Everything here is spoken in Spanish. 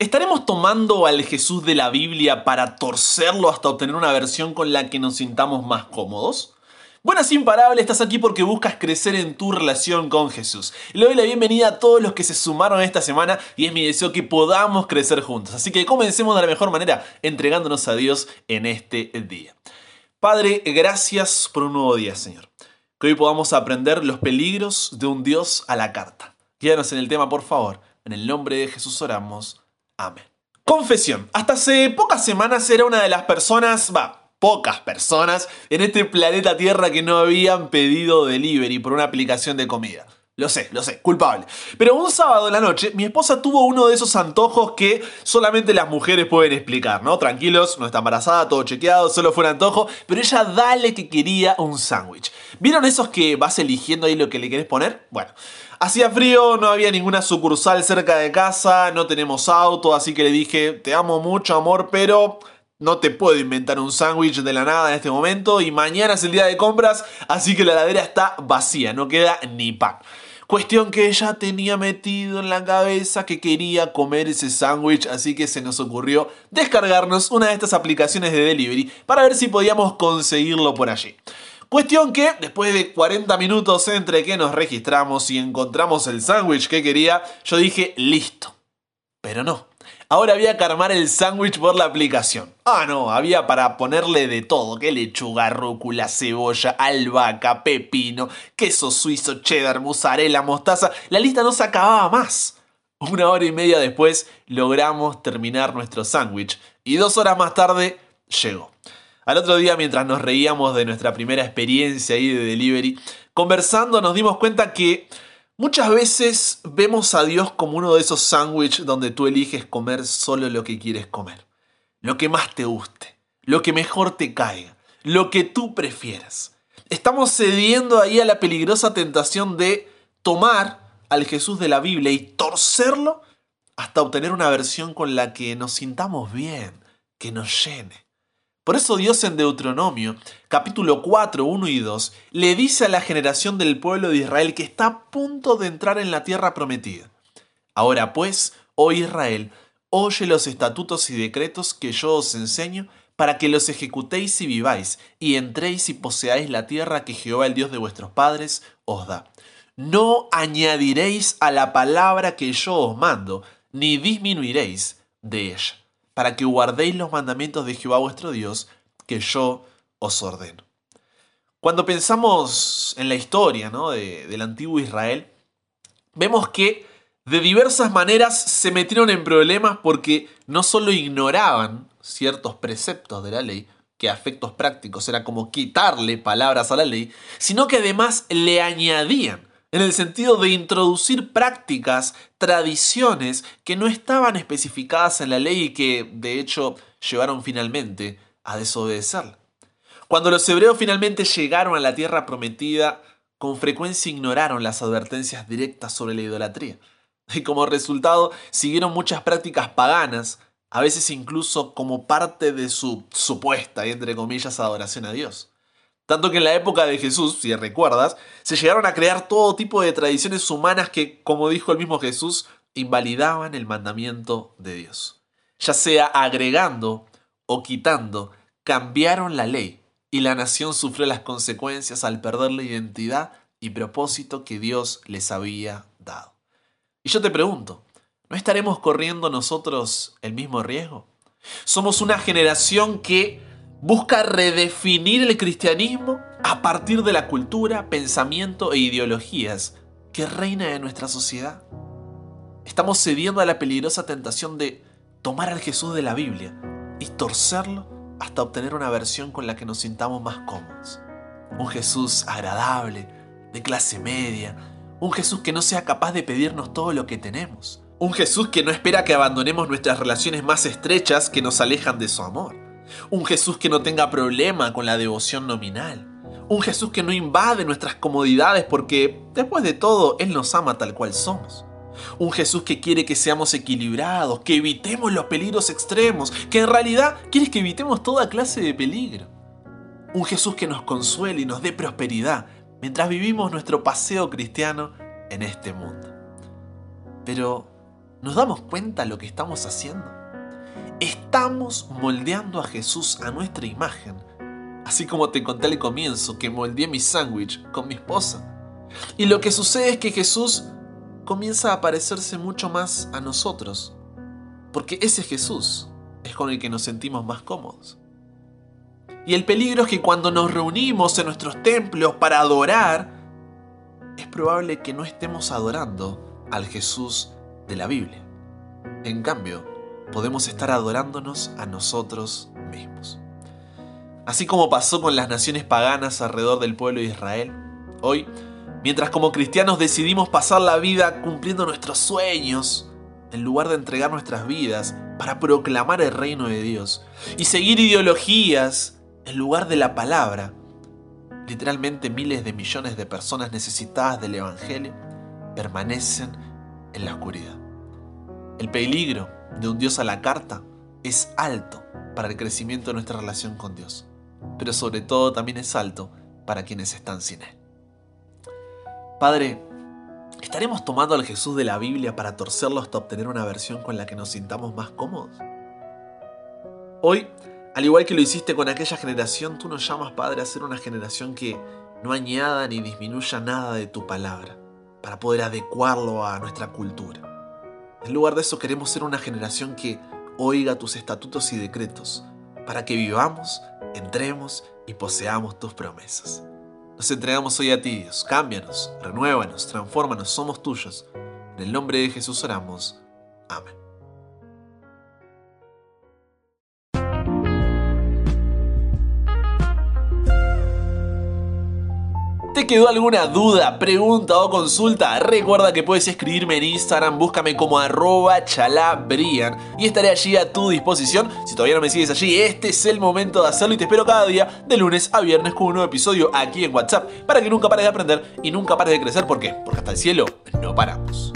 ¿Estaremos tomando al Jesús de la Biblia para torcerlo hasta obtener una versión con la que nos sintamos más cómodos? Buenas Imparable, estás aquí porque buscas crecer en tu relación con Jesús. Le doy la bienvenida a todos los que se sumaron esta semana y es mi deseo que podamos crecer juntos. Así que comencemos de la mejor manera, entregándonos a Dios en este día. Padre, gracias por un nuevo día, Señor. Que hoy podamos aprender los peligros de un Dios a la carta. Quédanos en el tema, por favor. En el nombre de Jesús oramos. Amén. Confesión. Hasta hace pocas semanas era una de las personas, va, pocas personas en este planeta Tierra que no habían pedido delivery por una aplicación de comida. Lo sé, lo sé, culpable. Pero un sábado en la noche, mi esposa tuvo uno de esos antojos que solamente las mujeres pueden explicar, ¿no? Tranquilos, no está embarazada, todo chequeado, solo fue un antojo, pero ella dale que quería un sándwich. ¿Vieron esos que vas eligiendo ahí lo que le querés poner? Bueno, hacía frío, no había ninguna sucursal cerca de casa, no tenemos auto, así que le dije, te amo mucho, amor, pero no te puedo inventar un sándwich de la nada en este momento y mañana es el día de compras, así que la heladera está vacía, no queda ni pan. Cuestión que ella tenía metido en la cabeza que quería comer ese sándwich, así que se nos ocurrió descargarnos una de estas aplicaciones de delivery para ver si podíamos conseguirlo por allí. Cuestión que, después de 40 minutos entre que nos registramos y encontramos el sándwich que quería, yo dije, listo. Pero no. Ahora había que armar el sándwich por la aplicación. Ah, no, había para ponerle de todo, que lechuga, rúcula, cebolla, albahaca, pepino, queso suizo, cheddar, mozzarella, mostaza. La lista no se acababa más. Una hora y media después logramos terminar nuestro sándwich y dos horas más tarde llegó. Al otro día, mientras nos reíamos de nuestra primera experiencia ahí de delivery, conversando nos dimos cuenta que Muchas veces vemos a Dios como uno de esos sándwiches donde tú eliges comer solo lo que quieres comer, lo que más te guste, lo que mejor te caiga, lo que tú prefieras. Estamos cediendo ahí a la peligrosa tentación de tomar al Jesús de la Biblia y torcerlo hasta obtener una versión con la que nos sintamos bien, que nos llene. Por eso Dios en Deuteronomio, capítulo 4, 1 y 2, le dice a la generación del pueblo de Israel que está a punto de entrar en la tierra prometida. Ahora pues, oh Israel, oye los estatutos y decretos que yo os enseño, para que los ejecutéis y viváis, y entréis y poseáis la tierra que Jehová el Dios de vuestros padres os da. No añadiréis a la palabra que yo os mando, ni disminuiréis de ella para que guardéis los mandamientos de Jehová vuestro Dios, que yo os ordeno. Cuando pensamos en la historia ¿no? del antiguo Israel, vemos que de diversas maneras se metieron en problemas porque no solo ignoraban ciertos preceptos de la ley, que a efectos prácticos era como quitarle palabras a la ley, sino que además le añadían en el sentido de introducir prácticas, tradiciones que no estaban especificadas en la ley y que, de hecho, llevaron finalmente a desobedecerla. Cuando los hebreos finalmente llegaron a la tierra prometida, con frecuencia ignoraron las advertencias directas sobre la idolatría. Y como resultado, siguieron muchas prácticas paganas, a veces incluso como parte de su supuesta, entre comillas, adoración a Dios. Tanto que en la época de Jesús, si recuerdas, se llegaron a crear todo tipo de tradiciones humanas que, como dijo el mismo Jesús, invalidaban el mandamiento de Dios. Ya sea agregando o quitando, cambiaron la ley y la nación sufrió las consecuencias al perder la identidad y propósito que Dios les había dado. Y yo te pregunto, ¿no estaremos corriendo nosotros el mismo riesgo? Somos una generación que busca redefinir el cristianismo a partir de la cultura, pensamiento e ideologías que reina en nuestra sociedad. Estamos cediendo a la peligrosa tentación de tomar al Jesús de la Biblia y torcerlo hasta obtener una versión con la que nos sintamos más cómodos. Un Jesús agradable, de clase media, un Jesús que no sea capaz de pedirnos todo lo que tenemos. Un Jesús que no espera que abandonemos nuestras relaciones más estrechas que nos alejan de su amor. Un Jesús que no tenga problema con la devoción nominal. Un Jesús que no invade nuestras comodidades porque, después de todo, Él nos ama tal cual somos. Un Jesús que quiere que seamos equilibrados, que evitemos los peligros extremos, que en realidad quiere que evitemos toda clase de peligro. Un Jesús que nos consuele y nos dé prosperidad mientras vivimos nuestro paseo cristiano en este mundo. Pero, ¿Nos damos cuenta lo que estamos haciendo? Estamos moldeando a Jesús a nuestra imagen. Así como te conté al comienzo que moldeé mi sándwich con mi esposa. Y lo que sucede es que Jesús comienza a parecerse mucho más a nosotros. Porque ese Jesús es con el que nos sentimos más cómodos. Y el peligro es que cuando nos reunimos en nuestros templos para adorar, es probable que no estemos adorando al Jesús de la Biblia. En cambio, podemos estar adorándonos a nosotros mismos. Así como pasó con las naciones paganas alrededor del pueblo de Israel, hoy, mientras como cristianos decidimos pasar la vida cumpliendo nuestros sueños, en lugar de entregar nuestras vidas para proclamar el reino de Dios y seguir ideologías en lugar de la palabra, literalmente miles de millones de personas necesitadas del Evangelio permanecen en la oscuridad. El peligro de un Dios a la carta es alto para el crecimiento de nuestra relación con Dios, pero sobre todo también es alto para quienes están sin Él. Padre, ¿estaremos tomando al Jesús de la Biblia para torcerlo hasta obtener una versión con la que nos sintamos más cómodos? Hoy, al igual que lo hiciste con aquella generación, tú nos llamas, Padre, a ser una generación que no añada ni disminuya nada de tu palabra, para poder adecuarlo a nuestra cultura. En lugar de eso queremos ser una generación que oiga tus estatutos y decretos, para que vivamos, entremos y poseamos tus promesas. Nos entregamos hoy a ti, Dios. Cámbianos, renuévanos, transfórmanos, somos tuyos. En el nombre de Jesús oramos. Amén. Quedó alguna duda, pregunta o consulta? Recuerda que puedes escribirme en Instagram, búscame como arroba chalabrian y estaré allí a tu disposición. Si todavía no me sigues allí, este es el momento de hacerlo y te espero cada día de lunes a viernes con un nuevo episodio aquí en WhatsApp para que nunca pares de aprender y nunca pares de crecer. ¿Por qué? Porque hasta el cielo no paramos.